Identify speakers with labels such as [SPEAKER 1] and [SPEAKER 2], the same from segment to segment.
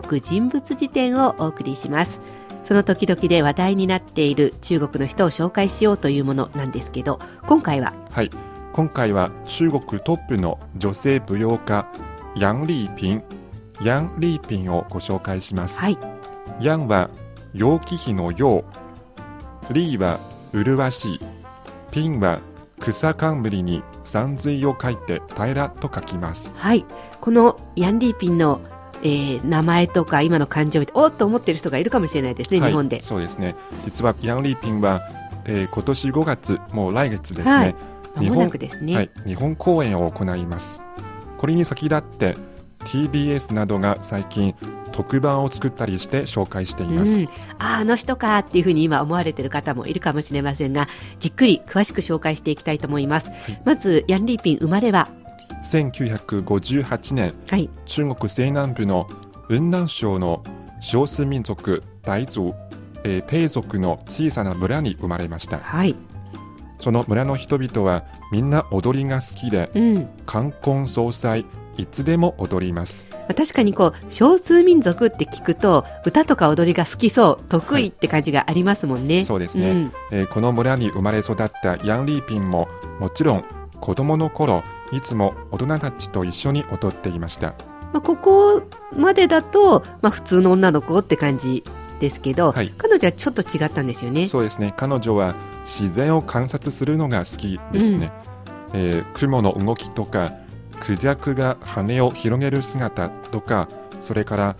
[SPEAKER 1] 国人物辞典をお送りします。その時々で話題になっている中国の人を紹介しようというものなんですけど今回は？
[SPEAKER 2] はい。今回は中国トップの女性舞踊家楊麗萍楊麗萍をご紹介します、
[SPEAKER 1] はい。
[SPEAKER 2] 楊は楊貴妃の楊麗は麗しい萍は草冠に山水を書いて平らと書きます。
[SPEAKER 1] はい。このヤンリーピンの、えー名前とか今の感情を見ておっと思ってる人がいるかもしれないですね、
[SPEAKER 2] はい
[SPEAKER 1] 日本で。
[SPEAKER 2] そうですね。実は楊麗萍は、えー今年5月もう来月ですね、
[SPEAKER 1] はい。
[SPEAKER 2] 日本
[SPEAKER 1] ですね、
[SPEAKER 2] はい、日本公演を行います。これに先立って TBS などが最近特番を作ったりして紹介しています、
[SPEAKER 1] うん、ああの人かっていうふうに今思われている方もいるかもしれませんがじっくり詳しく紹介していきたいと思います、まずヤンリーピン生まれは
[SPEAKER 2] 1958年
[SPEAKER 1] はい。
[SPEAKER 2] 中国西南部の雲南省の少数民族大族、えー、ペイ族の小さな村に生まれました。
[SPEAKER 1] はい。
[SPEAKER 2] その村の人々はみんな踊りが好きで
[SPEAKER 1] うん。
[SPEAKER 2] 冠婚葬祭いつでも踊ります。
[SPEAKER 1] まあ確かにこう少数民族って聞くと歌とか踊りが好きそう得意って感じがありますもんね、
[SPEAKER 2] そうですね。
[SPEAKER 1] ん。
[SPEAKER 2] えーこの村に生まれ育ったヤン・リーピンももちろん子供の頃いつも大人たちと一緒に踊っていました。
[SPEAKER 1] まあ、ここまでだと、まあ、普通の女の子って感じですけど、
[SPEAKER 2] はい。
[SPEAKER 1] 彼女はちょっと違ったんですよね。
[SPEAKER 2] そうですね。彼女は自然を観察するのが好きですね、えー雲の動きとかクジャクが羽を広げる姿とかそれから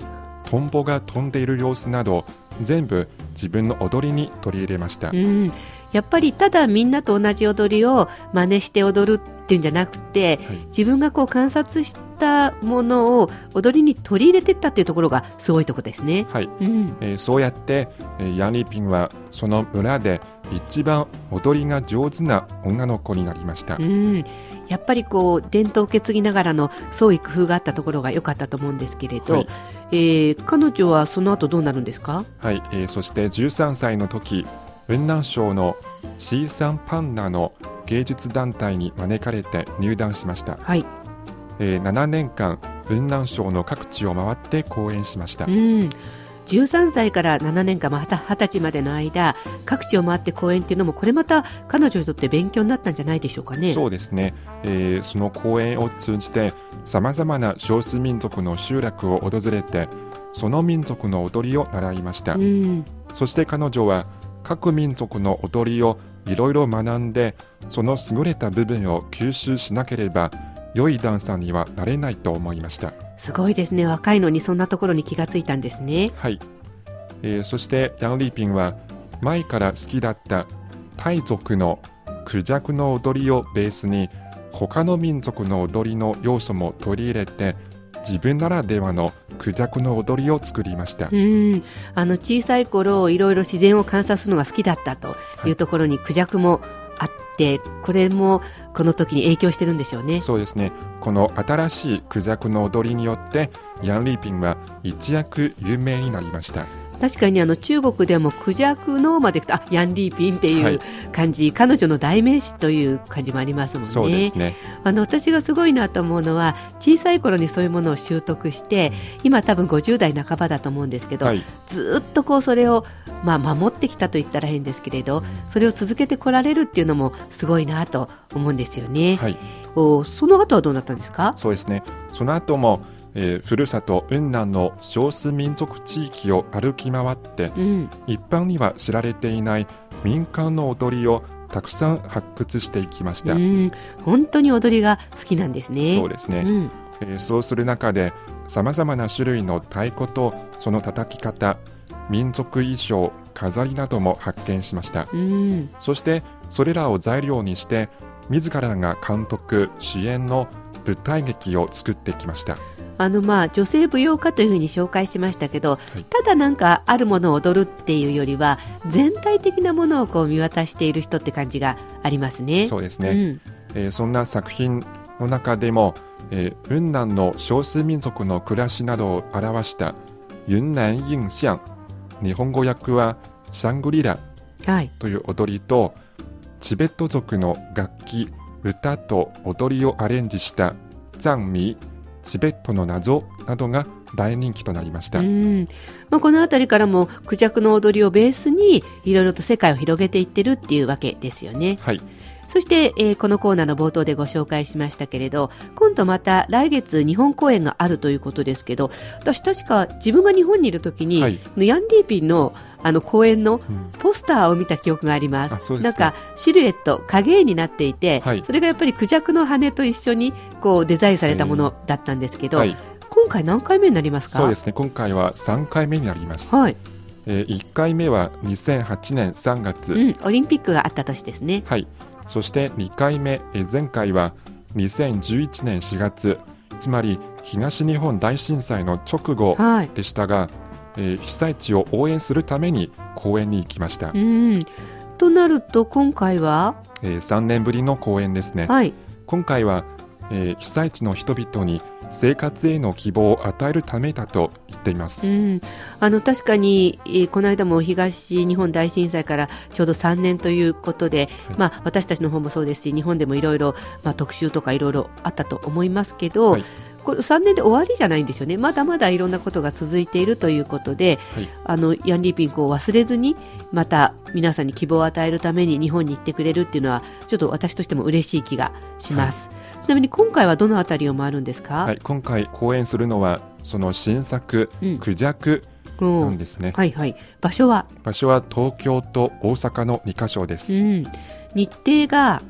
[SPEAKER 2] トンボが飛んでいる様子など全部自分の踊りに取り入れました、
[SPEAKER 1] うん、やっぱりただみんなと同じ踊りを真似して踊るっていうんじゃなくて、
[SPEAKER 2] はい。
[SPEAKER 1] 自分がこう観察したものを踊りに取り入れてったっていうところがすごいところですね。
[SPEAKER 2] はい。
[SPEAKER 1] うん、
[SPEAKER 2] えーそうやって、えーヤン・リーピンはその村で一番踊りが上手な女の子になりました、
[SPEAKER 1] うん、やっぱりこう伝統を受け継ぎながらの創意工夫があったところが良かったと思うんですけれど、
[SPEAKER 2] はい。
[SPEAKER 1] えー彼女はその後どうなるんですか？
[SPEAKER 2] はい、えーそして13歳の時雲南省のシーサンパンナの芸術団体に招かれて入団しました、
[SPEAKER 1] はい、
[SPEAKER 2] えー7年間雲南省の各地を回って講演しました、
[SPEAKER 1] うん、13歳から7年間、まあ、20歳までの間各地を回って講演っていうのもこれまた彼女にとって勉強になったんじゃないでしょうかね。
[SPEAKER 2] そうですね、えーその講演を通じてさまざまな少数民族の集落を訪れてその民族の踊りを習いました、
[SPEAKER 1] うん。
[SPEAKER 2] そして彼女は各民族の踊りをいろいろ学んでその優れた部分を吸収しなければ良いダンサーにはなれないと思いました。
[SPEAKER 1] すごいですね。若いのにそんなところに気がついたんですね。
[SPEAKER 2] はい、えーそしてヤン・リーピンは前から好きだったタイ族のクジャクの踊りをベースに他の民族の踊りの要素も取り入れて自分ならではのクジャクの踊りを作りました、
[SPEAKER 1] うん。あの小さい頃いろいろ自然を観察するのが好きだったというところにクジャクもあってこれもこの時に影響してるんでしょうね。
[SPEAKER 2] そうですね。この新しいクジャクの踊りによってヤン・リーピンは一躍有名になりました
[SPEAKER 1] 確かにあの中国でもクジャクのまでいくとあヤンリーピンって
[SPEAKER 2] はい。いう
[SPEAKER 1] 感じ、彼女の代名詞という感じもありますもんね。
[SPEAKER 2] そうですね。
[SPEAKER 1] あの私がすごいなと思うのは小さい頃にそういうものを習得して今多分50代半ばだと思うんですけど、
[SPEAKER 2] はい。
[SPEAKER 1] ずっとこうそれを、まあ、守ってきたと言ったら変ですけれどそれを続けてこられるっていうのもすごいなと思うんですよね。
[SPEAKER 2] はい。
[SPEAKER 1] おその後はどうなったんですか？
[SPEAKER 2] そうですね。その後も、えーふるさと雲南の少数民族地域を歩き回って、
[SPEAKER 1] うん、
[SPEAKER 2] 一般には知られていない民間の踊りをたくさん発掘していきました。
[SPEAKER 1] うん、本当に踊りが好きなんですね。
[SPEAKER 2] そうですね、
[SPEAKER 1] うん
[SPEAKER 2] えーそうする中で、さまざまな種類の太鼓とその叩き方、民族衣装、飾りなども発見しました。
[SPEAKER 1] うん
[SPEAKER 2] そして、それらを材料にして、自らが監督、主演の舞台劇を作ってきました。
[SPEAKER 1] あのまあ女性舞踊家というふうに紹介しましたけど、
[SPEAKER 2] い
[SPEAKER 1] ただなんかあるものを踊るっていうよりは全体的なものをこう見渡している人って感じがありますね。
[SPEAKER 2] そうですね。
[SPEAKER 1] うん
[SPEAKER 2] えーそんな作品の中でも、えー雲南の少数民族の暮らしなどを表した雲南印象日本語訳はシャングリラ
[SPEAKER 1] はい、
[SPEAKER 2] という踊りとチベット族の楽器歌と踊りをアレンジしたザンミチベットの謎などが大人気となりました。
[SPEAKER 1] うんまあ、この辺りからもクジャクの踊りをベースにいろいろと世界を広げていってるっていうわけですよね。
[SPEAKER 2] はい、
[SPEAKER 1] そして、えーこのコーナーの冒頭でご紹介しましたけれど今度また来月日本公演があるということですけど私確か自分が日本にいる時に、
[SPEAKER 2] はい。
[SPEAKER 1] ヤンリーピンのあの公演の
[SPEAKER 2] うん。
[SPEAKER 1] ポスターを見た記憶があります。
[SPEAKER 2] うです
[SPEAKER 1] なん
[SPEAKER 2] か
[SPEAKER 1] かシルエット影絵になっていて、
[SPEAKER 2] はい。
[SPEAKER 1] それがやっぱりクジャクの羽と一緒にこうデザインされたものだったんですけど、
[SPEAKER 2] はい、
[SPEAKER 1] 今回何回目になりますか？
[SPEAKER 2] そうですね。今回は3回目になります。
[SPEAKER 1] はい、
[SPEAKER 2] えー、1回目は2008年3月、
[SPEAKER 1] うん、オリンピックがあった年ですね。
[SPEAKER 2] はい、そして2回目、えー前回は2011年4月、つまり東日本大震災の直後
[SPEAKER 1] はい。
[SPEAKER 2] でしたが、えー被災地を応援するために公演に行きました。
[SPEAKER 1] うん。となると今回は、
[SPEAKER 2] えー3年ぶりの公演ですね。
[SPEAKER 1] はい、
[SPEAKER 2] 今回は、えー被災地の人々に生活への希望を与えるためだと言っています。
[SPEAKER 1] うん、あの確かに、えーこの間も東日本大震災からちょうど3年ということで、
[SPEAKER 2] はい。
[SPEAKER 1] まあ、私たちの方もそうですし日本でもいろいろまあ特集とかいろいろあったと思いますけど、
[SPEAKER 2] はい。
[SPEAKER 1] これ3年で終わりじゃないんですよね。まだまだいろんなことが続いているということで、
[SPEAKER 2] はい。
[SPEAKER 1] あのヤンリーピンクを忘れずにまた皆さんに希望を与えるために日本に行ってくれるっていうのはちょっと私としても嬉しい気がします。ちなみに今回はどのあたりを回るんですか、
[SPEAKER 2] はい、今回公演するのはその新作
[SPEAKER 1] うん。
[SPEAKER 2] クジャク
[SPEAKER 1] うん
[SPEAKER 2] なんですね。
[SPEAKER 1] はいはい、場所は？
[SPEAKER 2] 場所は東京と大阪の2カ所です。
[SPEAKER 1] うん、日程が、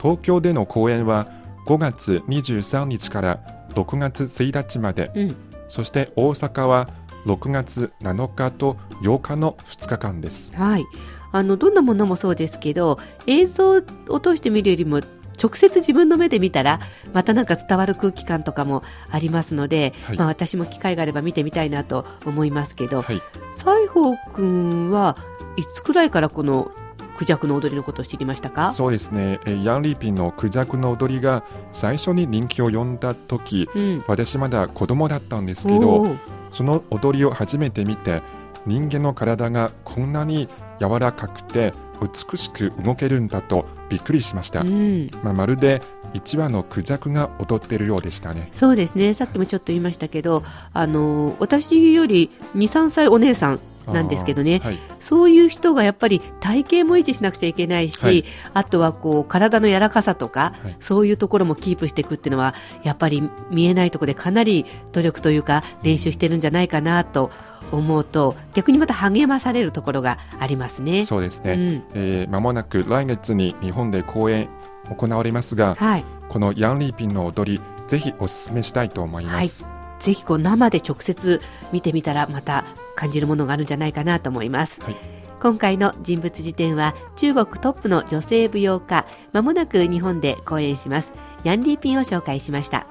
[SPEAKER 2] 東京での公演は5月23日から6月1日まで、
[SPEAKER 1] うん。
[SPEAKER 2] そして大阪は6月7日と8日の2日間です。
[SPEAKER 1] はい、あのどんなものもそうですけど映像を通して見るよりも直接自分の目で見たらまたなんか伝わる空気感とかもありますので、
[SPEAKER 2] はい。
[SPEAKER 1] まあ、私も機会があれば見てみたいなと思いますけど
[SPEAKER 2] はい、
[SPEAKER 1] 西郷君はいつくらいからこのクジャクの踊りのことを知りましたか？
[SPEAKER 2] そうですね。えーヤンリーピンのクジャクの踊りが最初に人気を呼んだ時、
[SPEAKER 1] うん。
[SPEAKER 2] 私まだ子供だったんですけ
[SPEAKER 1] お
[SPEAKER 2] ど、
[SPEAKER 1] ー。
[SPEAKER 2] その踊りを初めて見て、人間の体がこんなに柔らかくて美しく動けるんだとびっくりしました。
[SPEAKER 1] うん。
[SPEAKER 2] まあ、まるで1羽のクジャクが踊っているようでしたね。
[SPEAKER 1] そうですね。さっきもちょっと言いましたけどあの私より23歳お姉さんなんですけどね。
[SPEAKER 2] はい、
[SPEAKER 1] そういう人がやっぱり体型も維持しなくちゃいけないし、
[SPEAKER 2] はい。
[SPEAKER 1] あとはこう体の柔らかさとか、
[SPEAKER 2] はい。
[SPEAKER 1] そういうところもキープしていくっていうのはやっぱり見えないところでかなり努力というか練習してるんじゃないかなと思うと逆にまた励まされるところがありますね。
[SPEAKER 2] そうですね。
[SPEAKER 1] うん
[SPEAKER 2] えー間もなく来月に日本で公演行われますが、
[SPEAKER 1] はい、
[SPEAKER 2] このヤンリーピンの踊り、ぜひお勧めしたいと思います。
[SPEAKER 1] ぜひこう生で直接見てみたらまた感じるものがあるんじゃないかなと思います。
[SPEAKER 2] はい
[SPEAKER 1] 今回の人物辞典は中国トップの女性舞踊家まもなく日本で公演しますヤンリーピンを紹介しました